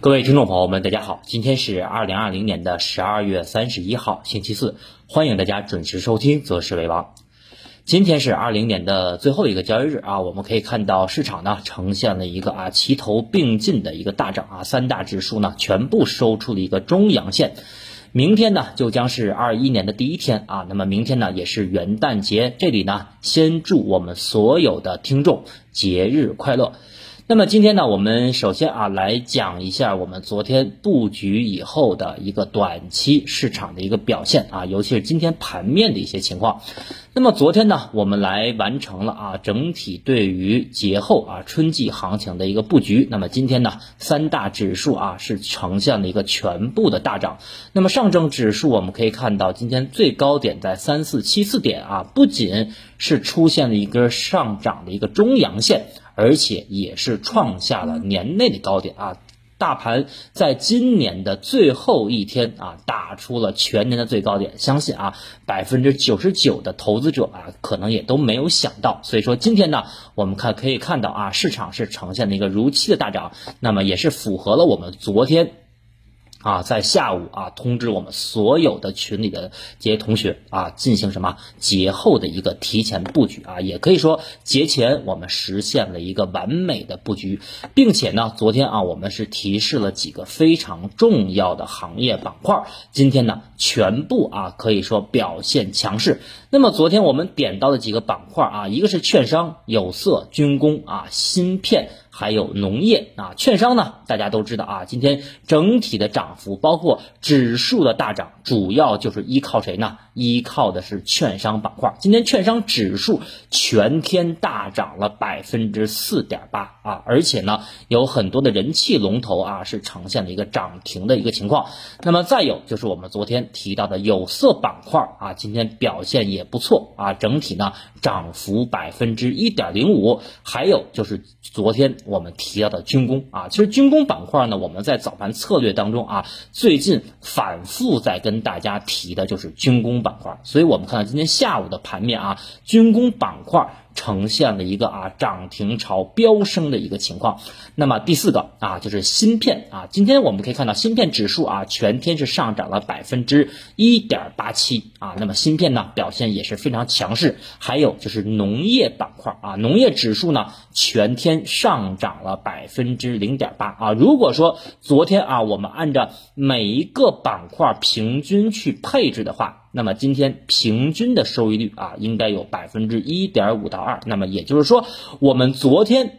各位听众朋友们，大家好，今天是二零二零年的十二月三十一号，星期四，欢迎大家准时收听《择时为王》。今天是二零年的最后一个交易日啊，我们可以看到市场呢呈现了一个啊齐头并进的一个大涨啊，三大指数呢全部收出了一个中阳线。明天呢就将是二一年的第一天啊，那么明天呢也是元旦节，这里呢先祝我们所有的听众节日快乐。那么今天呢，我们首先啊来讲一下我们昨天布局以后的一个短期市场的一个表现啊，尤其是今天盘面的一些情况。那么昨天呢，我们来完成了啊整体对于节后啊春季行情的一个布局。那么今天呢，三大指数啊是呈现了一个全部的大涨。那么上证指数我们可以看到，今天最高点在三四七四点啊，不仅是出现了一根上涨的一个中阳线。而且也是创下了年内的高点啊！大盘在今年的最后一天啊，打出了全年的最高点。相信啊，百分之九十九的投资者啊，可能也都没有想到。所以说今天呢，我们看可以看到啊，市场是呈现了一个如期的大涨，那么也是符合了我们昨天。啊，在下午啊，通知我们所有的群里的这些同学啊，进行什么节后的一个提前布局啊，也可以说节前我们实现了一个完美的布局，并且呢，昨天啊，我们是提示了几个非常重要的行业板块，今天呢，全部啊可以说表现强势。那么昨天我们点到的几个板块啊，一个是券商、有色、军工啊、芯片。还有农业啊，券商呢，大家都知道啊，今天整体的涨幅，包括指数的大涨，主要就是依靠谁呢？依靠的是券商板块。今天券商指数全天大涨了百分之四点八啊，而且呢，有很多的人气龙头啊，是呈现了一个涨停的一个情况。那么再有就是我们昨天提到的有色板块啊，今天表现也不错啊，整体呢涨幅百分之一点零五。还有就是昨天。我们提到的军工啊，其实军工板块呢，我们在早盘策略当中啊，最近反复在跟大家提的就是军工板板块，所以我们看到今天下午的盘面啊，军工板块。呈现了一个啊涨停潮飙升的一个情况。那么第四个啊就是芯片啊，今天我们可以看到芯片指数啊全天是上涨了百分之一点八七啊。那么芯片呢表现也是非常强势。还有就是农业板块啊，农业指数呢全天上涨了百分之零点八啊。如果说昨天啊我们按照每一个板块平均去配置的话。那么今天平均的收益率啊，应该有百分之一点五到二。那么也就是说，我们昨天。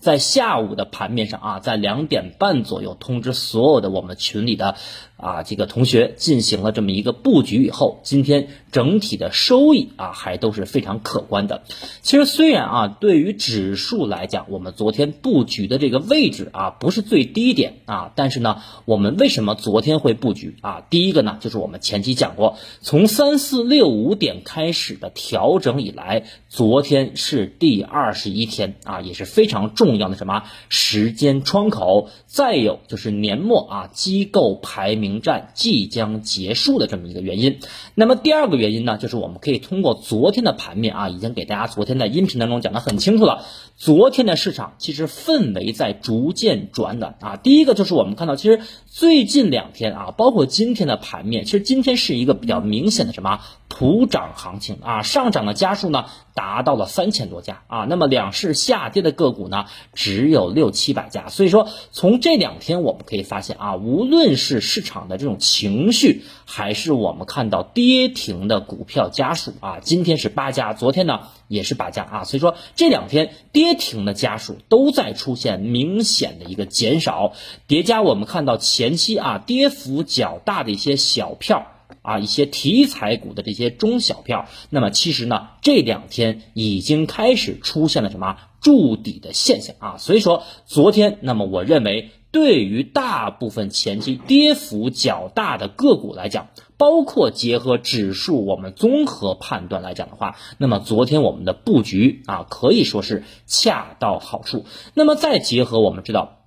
在下午的盘面上啊，在两点半左右通知所有的我们群里的啊这个同学进行了这么一个布局以后，今天整体的收益啊还都是非常可观的。其实虽然啊对于指数来讲，我们昨天布局的这个位置啊不是最低点啊，但是呢，我们为什么昨天会布局啊？第一个呢，就是我们前期讲过，从三四六五点开始的调整以来，昨天是第二十一天啊，也是非常。重要的什么时间窗口？再有就是年末啊，机构排名停战即将结束的这么一个原因。那么第二个原因呢，就是我们可以通过昨天的盘面啊，已经给大家昨天的音频当中讲得很清楚了。昨天的市场其实氛围在逐渐转暖啊。第一个就是我们看到，其实最近两天啊，包括今天的盘面，其实今天是一个比较明显的什么普涨行情啊，上涨的家数呢达到了三千多家啊。那么两市下跌的个股呢？只有六七百家，所以说从这两天我们可以发现啊，无论是市场的这种情绪，还是我们看到跌停的股票家数啊，今天是八家，昨天呢也是八家啊，所以说这两天跌停的家数都在出现明显的一个减少，叠加我们看到前期啊跌幅较大的一些小票。啊，一些题材股的这些中小票，那么其实呢，这两天已经开始出现了什么筑底的现象啊？所以说昨天，那么我认为对于大部分前期跌幅较大的个股来讲，包括结合指数我们综合判断来讲的话，那么昨天我们的布局啊，可以说是恰到好处。那么再结合我们知道。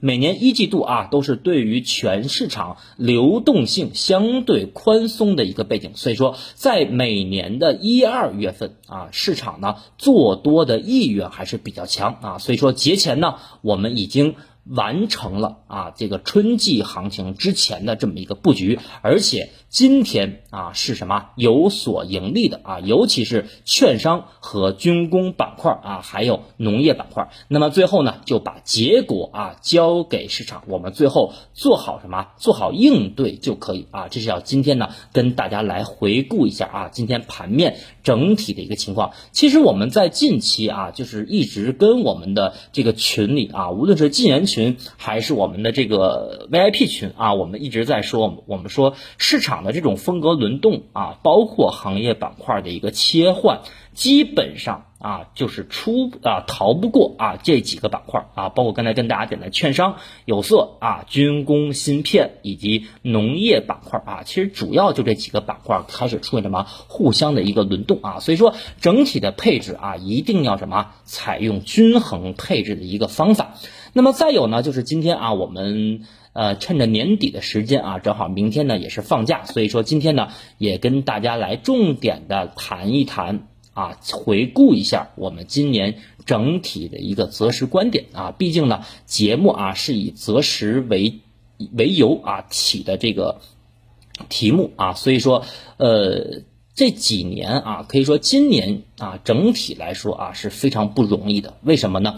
每年一季度啊，都是对于全市场流动性相对宽松的一个背景，所以说在每年的一二月份啊，市场呢做多的意愿还是比较强啊，所以说节前呢，我们已经完成了啊这个春季行情之前的这么一个布局，而且今天啊是什么有所盈利的啊，尤其是券商和军工板块啊，还有农业板块。那么最后呢，就把结果啊交给市场，我们最后做好什么？做好应对就可以啊。这是要今天呢跟大家来回顾一下啊，今天盘面整体的一个情况。其实我们在近期啊，就是一直跟我们的这个群里啊，无论是禁言群。群还是我们的这个 VIP 群啊，我们一直在说，我们说市场的这种风格轮动啊，包括行业板块的一个切换，基本上啊就是出啊逃不过啊这几个板块啊，包括刚才跟大家讲的券商、有色啊、军工、芯片以及农业板块啊，其实主要就这几个板块开始出现什么互相的一个轮动啊，所以说整体的配置啊一定要什么采用均衡配置的一个方法。那么再有呢，就是今天啊，我们呃趁着年底的时间啊，正好明天呢也是放假，所以说今天呢也跟大家来重点的谈一谈啊，回顾一下我们今年整体的一个择时观点啊。毕竟呢，节目啊是以择时为为由啊起的这个题目啊，所以说呃这几年啊，可以说今年啊整体来说啊是非常不容易的，为什么呢？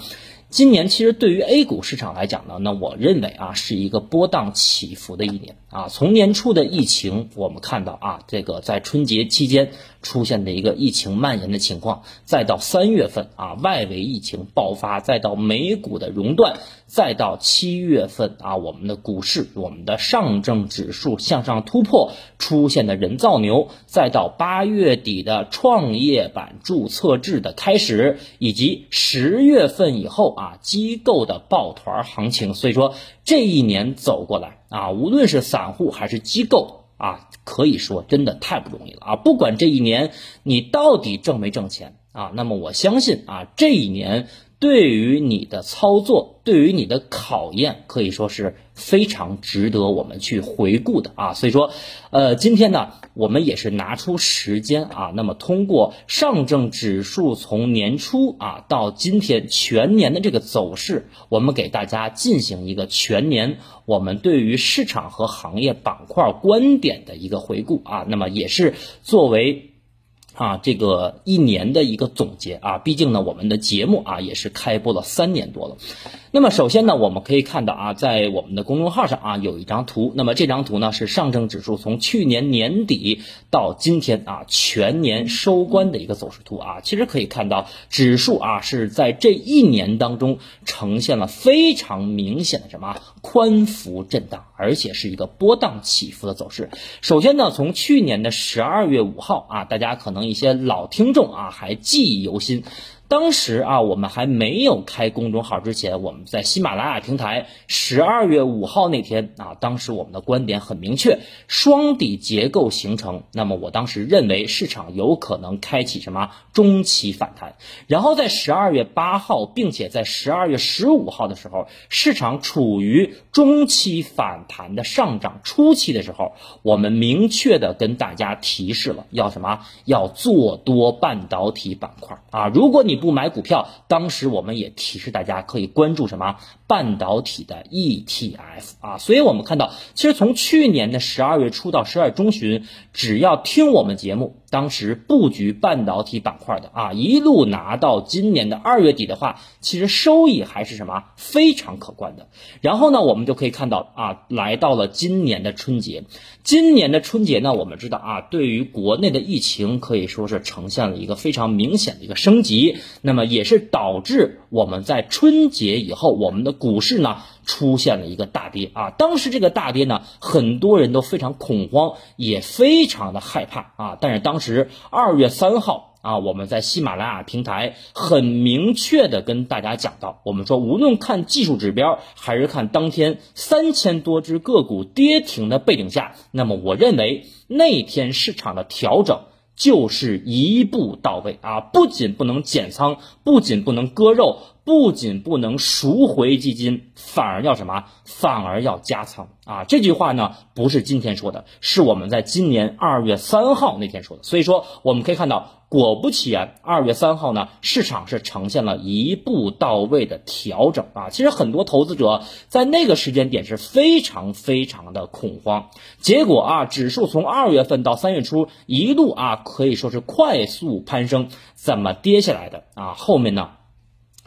今年其实对于 A 股市场来讲呢，那我认为啊是一个波荡起伏的一年啊。从年初的疫情，我们看到啊这个在春节期间出现的一个疫情蔓延的情况，再到三月份啊外围疫情爆发，再到美股的熔断，再到七月份啊我们的股市，我们的上证指数向上突破出现的人造牛，再到八月底的创业板注册制的开始，以及十月份以后。啊，机构的抱团行情，所以说这一年走过来啊，无论是散户还是机构啊，可以说真的太不容易了啊。不管这一年你到底挣没挣钱啊，那么我相信啊，这一年。对于你的操作，对于你的考验，可以说是非常值得我们去回顾的啊。所以说，呃，今天呢，我们也是拿出时间啊，那么通过上证指数从年初啊到今天全年的这个走势，我们给大家进行一个全年我们对于市场和行业板块观点的一个回顾啊。那么也是作为。啊，这个一年的一个总结啊，毕竟呢，我们的节目啊也是开播了三年多了。那么首先呢，我们可以看到啊，在我们的公众号上啊有一张图，那么这张图呢是上证指数从去年年底到今天啊全年收官的一个走势图啊。其实可以看到，指数啊是在这一年当中呈现了非常明显的什么宽幅震荡，而且是一个波荡起伏的走势。首先呢，从去年的十二月五号啊，大家可能。一些老听众啊，还记忆犹新。当时啊，我们还没有开公众号之前，我们在喜马拉雅平台十二月五号那天啊，当时我们的观点很明确，双底结构形成。那么我当时认为市场有可能开启什么中期反弹。然后在十二月八号，并且在十二月十五号的时候，市场处于中期反弹的上涨初期的时候，我们明确的跟大家提示了要什么，要做多半导体板块啊。如果你不买股票，当时我们也提示大家可以关注什么半导体的 ETF 啊，所以我们看到，其实从去年的十二月初到十二月中旬，只要听我们节目。当时布局半导体板块的啊，一路拿到今年的二月底的话，其实收益还是什么非常可观的。然后呢，我们就可以看到啊，来到了今年的春节。今年的春节呢，我们知道啊，对于国内的疫情可以说是呈现了一个非常明显的一个升级，那么也是导致我们在春节以后，我们的股市呢。出现了一个大跌啊！当时这个大跌呢，很多人都非常恐慌，也非常的害怕啊。但是当时二月三号啊，我们在喜马拉雅平台很明确的跟大家讲到，我们说无论看技术指标，还是看当天三千多只个股跌停的背景下，那么我认为那天市场的调整。就是一步到位啊！不仅不能减仓，不仅不能割肉，不仅不能赎回基金，反而要什么？反而要加仓啊！这句话呢，不是今天说的，是我们在今年二月三号那天说的。所以说，我们可以看到，果不其然，二月三号呢，市场是呈现了一步到位的调整啊。其实很多投资者在那个时间点是非常非常的恐慌，结果啊，指数从二月份到三月初一路啊，可以说是快速攀升，怎么跌下来的啊？后面呢？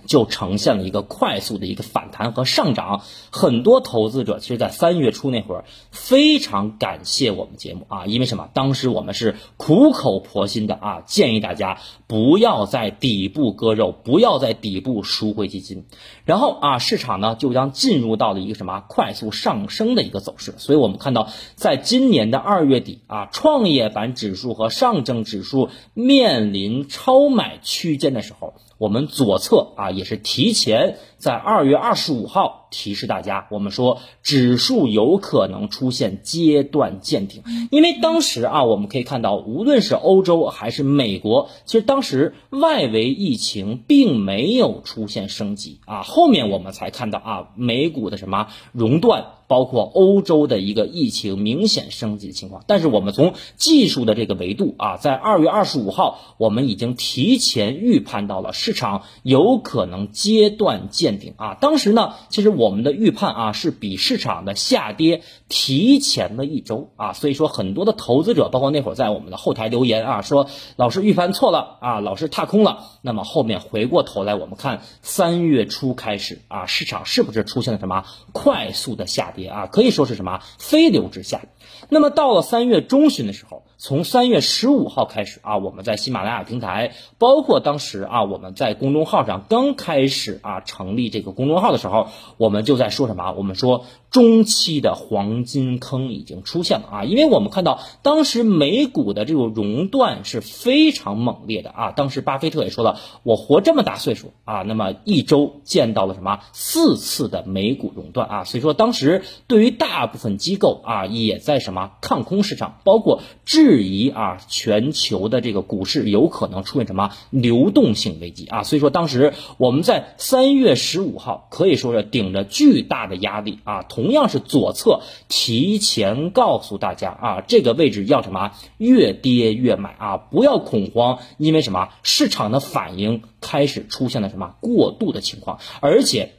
就呈现了一个快速的一个反弹和上涨，很多投资者其实，在三月初那会儿非常感谢我们节目啊，因为什么？当时我们是苦口婆心的啊，建议大家不要在底部割肉，不要在底部赎回基金，然后啊，市场呢就将进入到了一个什么快速上升的一个走势。所以我们看到，在今年的二月底啊，创业板指数和上证指数面临超买区间的时候。我们左侧啊，也是提前在二月二十五号提示大家，我们说指数有可能出现阶段见顶，因为当时啊，我们可以看到，无论是欧洲还是美国，其实当时外围疫情并没有出现升级啊，后面我们才看到啊，美股的什么熔断。包括欧洲的一个疫情明显升级的情况，但是我们从技术的这个维度啊，在二月二十五号，我们已经提前预判到了市场有可能阶段见顶啊。当时呢，其实我们的预判啊是比市场的下跌提前了一周啊，所以说很多的投资者，包括那会儿在我们的后台留言啊，说老师预判错了啊，老师踏空了。那么后面回过头来，我们看三月初开始啊，市场是不是出现了什么快速的下跌？啊，可以说是什么飞流直下。那么到了三月中旬的时候，从三月十五号开始啊，我们在喜马拉雅平台，包括当时啊，我们在公众号上刚开始啊成立这个公众号的时候，我们就在说什么？我们说。中期的黄金坑已经出现了啊，因为我们看到当时美股的这种熔断是非常猛烈的啊。当时巴菲特也说了，我活这么大岁数啊，那么一周见到了什么四次的美股熔断啊，所以说当时对于大部分机构啊，也在什么看空市场，包括质疑啊全球的这个股市有可能出现什么流动性危机啊。所以说当时我们在三月十五号可以说是顶着巨大的压力啊，同。同样是左侧提前告诉大家啊，这个位置要什么？越跌越买啊，不要恐慌，因为什么？市场的反应开始出现了什么过度的情况，而且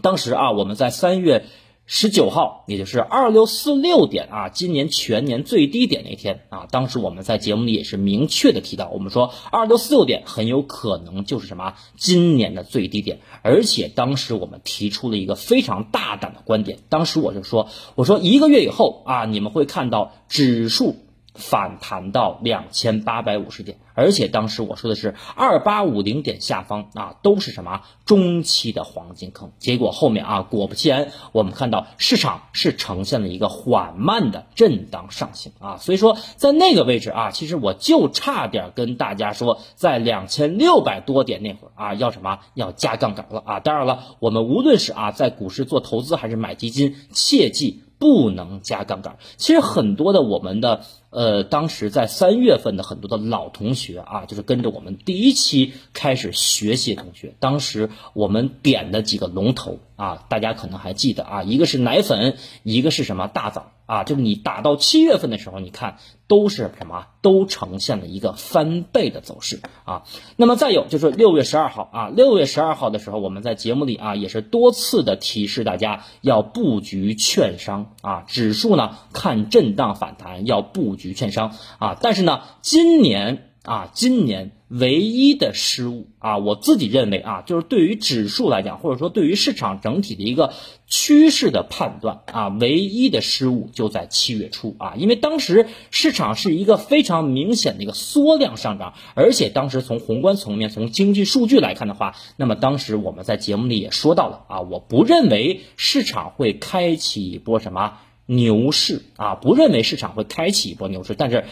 当时啊，我们在三月。十九号，也就是二六四六点啊，今年全年最低点那天啊，当时我们在节目里也是明确的提到，我们说二六四六点很有可能就是什么今年的最低点，而且当时我们提出了一个非常大胆的观点，当时我就说，我说一个月以后啊，你们会看到指数。反弹到两千八百五十点，而且当时我说的是二八五零点下方啊，都是什么中期的黄金坑。结果后面啊，果不其然，我们看到市场是呈现了一个缓慢的震荡上行啊。所以说，在那个位置啊，其实我就差点跟大家说，在两千六百多点那会儿啊，要什么要加杠杆了啊。当然了，我们无论是啊在股市做投资还是买基金，切记。不能加杠杆。其实很多的我们的呃，当时在三月份的很多的老同学啊，就是跟着我们第一期开始学习的同学，当时我们点的几个龙头啊，大家可能还记得啊，一个是奶粉，一个是什么大枣。啊，就是你打到七月份的时候，你看都是什么，都呈现了一个翻倍的走势啊。那么再有就是六月十二号啊，六月十二号的时候，我们在节目里啊也是多次的提示大家要布局券商啊，指数呢看震荡反弹要布局券商啊。但是呢，今年啊，今年。唯一的失误啊，我自己认为啊，就是对于指数来讲，或者说对于市场整体的一个趋势的判断啊，唯一的失误就在七月初啊，因为当时市场是一个非常明显的一个缩量上涨，而且当时从宏观层面、从经济数据来看的话，那么当时我们在节目里也说到了啊，我不认为市场会开启一波什么牛市啊，不认为市场会开启一波牛市，但是。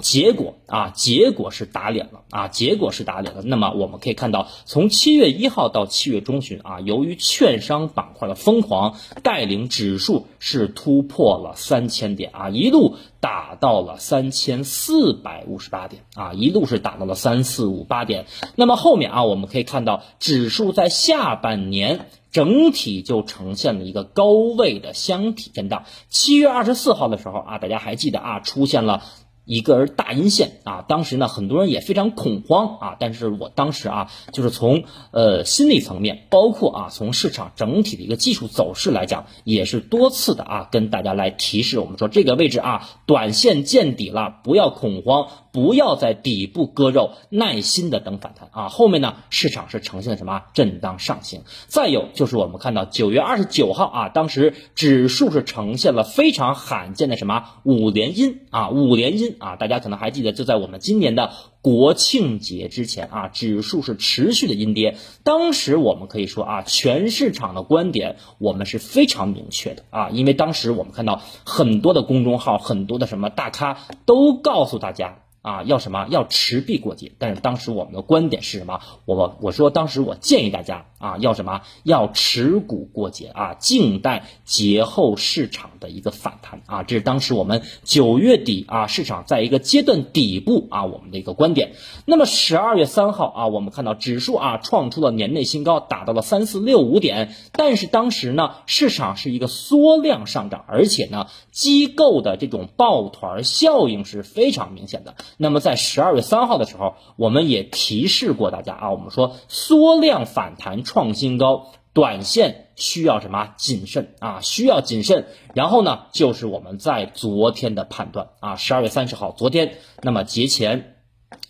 结果啊，结果是打脸了啊，结果是打脸了。那么我们可以看到，从七月一号到七月中旬啊，由于券商板块的疯狂带领，指数是突破了三千点啊，一路打到了三千四百五十八点啊，一路是打到了三四五八点。那么后面啊，我们可以看到，指数在下半年整体就呈现了一个高位的箱体震荡。七月二十四号的时候啊，大家还记得啊，出现了。一根大阴线啊，当时呢，很多人也非常恐慌啊，但是我当时啊，就是从呃心理层面，包括啊从市场整体的一个技术走势来讲，也是多次的啊跟大家来提示我们说这个位置啊，短线见底了，不要恐慌，不要在底部割肉，耐心的等反弹啊。后面呢，市场是呈现什么震荡上行？再有就是我们看到九月二十九号啊，当时指数是呈现了非常罕见的什么五连阴啊，五连阴。啊，大家可能还记得，就在我们今年的国庆节之前啊，指数是持续的阴跌。当时我们可以说啊，全市场的观点我们是非常明确的啊，因为当时我们看到很多的公众号、很多的什么大咖都告诉大家。啊，要什么？要持币过节。但是当时我们的观点是什么？我我说当时我建议大家啊，要什么？要持股过节啊，静待节后市场的一个反弹啊。这是当时我们九月底啊，市场在一个阶段底部啊，我们的一个观点。那么十二月三号啊，我们看到指数啊创出了年内新高，达到了三四六五点。但是当时呢，市场是一个缩量上涨，而且呢，机构的这种抱团效应是非常明显的。那么在十二月三号的时候，我们也提示过大家啊，我们说缩量反弹创新高，短线需要什么谨慎啊，需要谨慎。然后呢，就是我们在昨天的判断啊，十二月三十号，昨天，那么节前，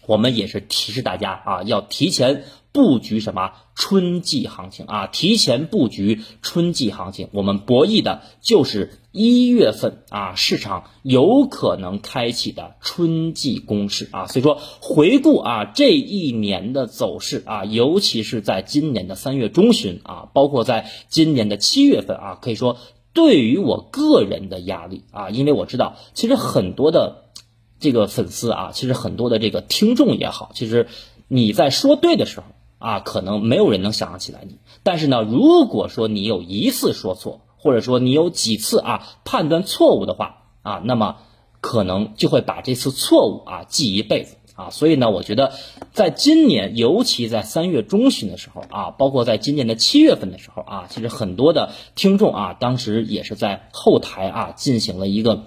我们也是提示大家啊，要提前。布局什么春季行情啊？提前布局春季行情，我们博弈的就是一月份啊，市场有可能开启的春季攻势啊。所以说，回顾啊这一年的走势啊，尤其是在今年的三月中旬啊，包括在今年的七月份啊，可以说对于我个人的压力啊，因为我知道，其实很多的这个粉丝啊，其实很多的这个听众也好，其实你在说对的时候。啊，可能没有人能想象起来你，但是呢，如果说你有一次说错，或者说你有几次啊判断错误的话啊，那么可能就会把这次错误啊记一辈子啊。所以呢，我觉得在今年，尤其在三月中旬的时候啊，包括在今年的七月份的时候啊，其实很多的听众啊，当时也是在后台啊进行了一个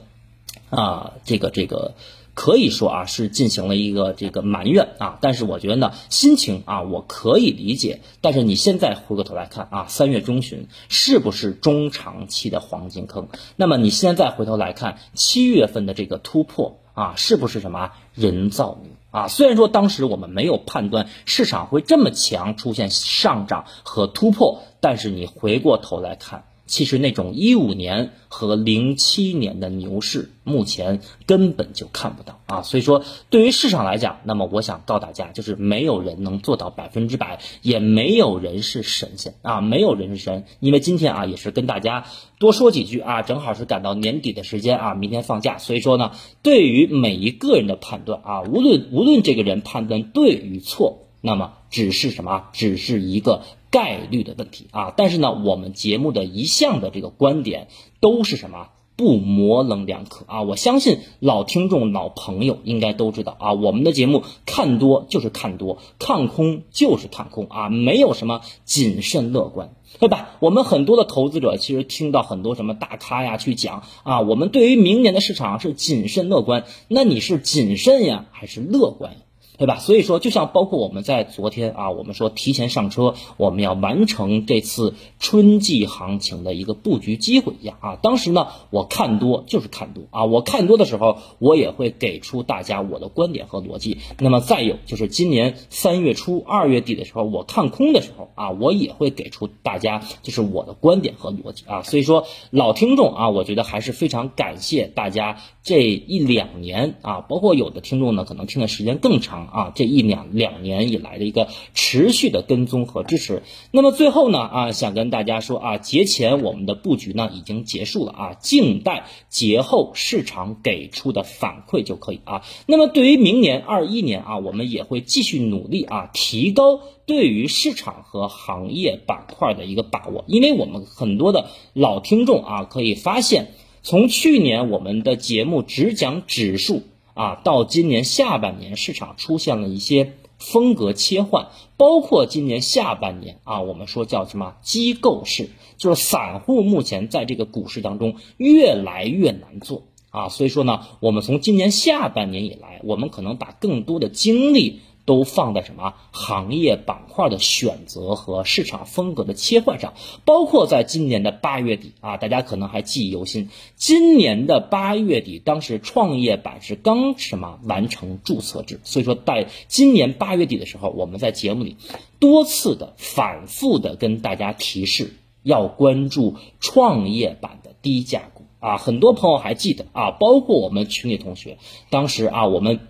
啊这个这个。可以说啊，是进行了一个这个埋怨啊，但是我觉得呢，心情啊，我可以理解。但是你现在回过头来看啊，三月中旬是不是中长期的黄金坑？那么你现在回头来看七月份的这个突破啊，是不是什么人造雨啊？虽然说当时我们没有判断市场会这么强，出现上涨和突破，但是你回过头来看。其实那种一五年和零七年的牛市，目前根本就看不到啊。所以说，对于市场来讲，那么我想告大家，就是没有人能做到百分之百，也没有人是神仙啊，没有人是神。因为今天啊，也是跟大家多说几句啊，正好是赶到年底的时间啊，明天放假，所以说呢，对于每一个人的判断啊，无论无论这个人判断对与错，那么只是什么，只是一个。概率的问题啊，但是呢，我们节目的一向的这个观点都是什么不模棱两可啊！我相信老听众、老朋友应该都知道啊，我们的节目看多就是看多，看空就是看空啊，没有什么谨慎乐观，对吧？我们很多的投资者其实听到很多什么大咖呀去讲啊，我们对于明年的市场是谨慎乐观，那你是谨慎呀还是乐观呀？对吧？所以说，就像包括我们在昨天啊，我们说提前上车，我们要完成这次春季行情的一个布局机会一样啊。当时呢，我看多就是看多啊，我看多的时候，我也会给出大家我的观点和逻辑。那么再有就是今年三月初、二月底的时候，我看空的时候啊，我也会给出大家就是我的观点和逻辑啊。所以说，老听众啊，我觉得还是非常感谢大家这一两年啊，包括有的听众呢，可能听的时间更长。啊，这一两两年以来的一个持续的跟踪和支持。那么最后呢，啊，想跟大家说啊，节前我们的布局呢已经结束了啊，静待节后市场给出的反馈就可以啊。那么对于明年二一年啊，我们也会继续努力啊，提高对于市场和行业板块的一个把握。因为我们很多的老听众啊，可以发现，从去年我们的节目只讲指数。啊，到今年下半年，市场出现了一些风格切换，包括今年下半年啊，我们说叫什么机构式，就是散户目前在这个股市当中越来越难做。啊，所以说呢，我们从今年下半年以来，我们可能把更多的精力。都放在什么行业板块的选择和市场风格的切换上，包括在今年的八月底啊，大家可能还记忆犹新。今年的八月底，当时创业板是刚什么完成注册制，所以说在今年八月底的时候，我们在节目里多次的反复的跟大家提示要关注创业板的低价股啊，很多朋友还记得啊，包括我们群里同学，当时啊我们。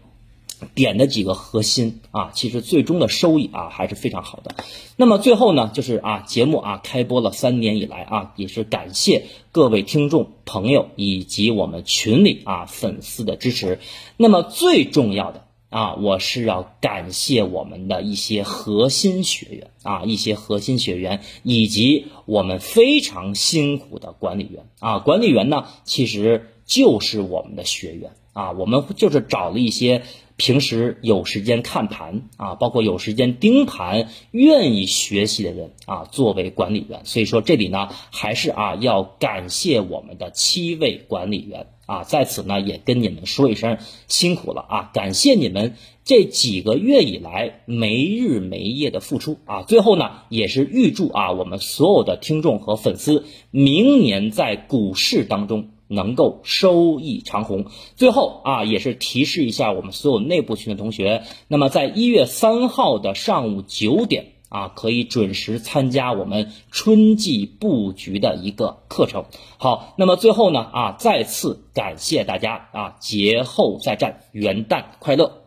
点的几个核心啊，其实最终的收益啊还是非常好的。那么最后呢，就是啊节目啊开播了三年以来啊，也是感谢各位听众朋友以及我们群里啊粉丝的支持。那么最重要的啊，我是要感谢我们的一些核心学员啊，一些核心学员以及我们非常辛苦的管理员啊，管理员呢其实就是我们的学员啊，我们就是找了一些。平时有时间看盘啊，包括有时间盯盘、愿意学习的人啊，作为管理员，所以说这里呢，还是啊要感谢我们的七位管理员啊，在此呢也跟你们说一声辛苦了啊，感谢你们这几个月以来没日没夜的付出啊，最后呢也是预祝啊我们所有的听众和粉丝明年在股市当中。能够收益长虹。最后啊，也是提示一下我们所有内部群的同学，那么在一月三号的上午九点啊，可以准时参加我们春季布局的一个课程。好，那么最后呢啊，再次感谢大家啊，节后再战，元旦快乐。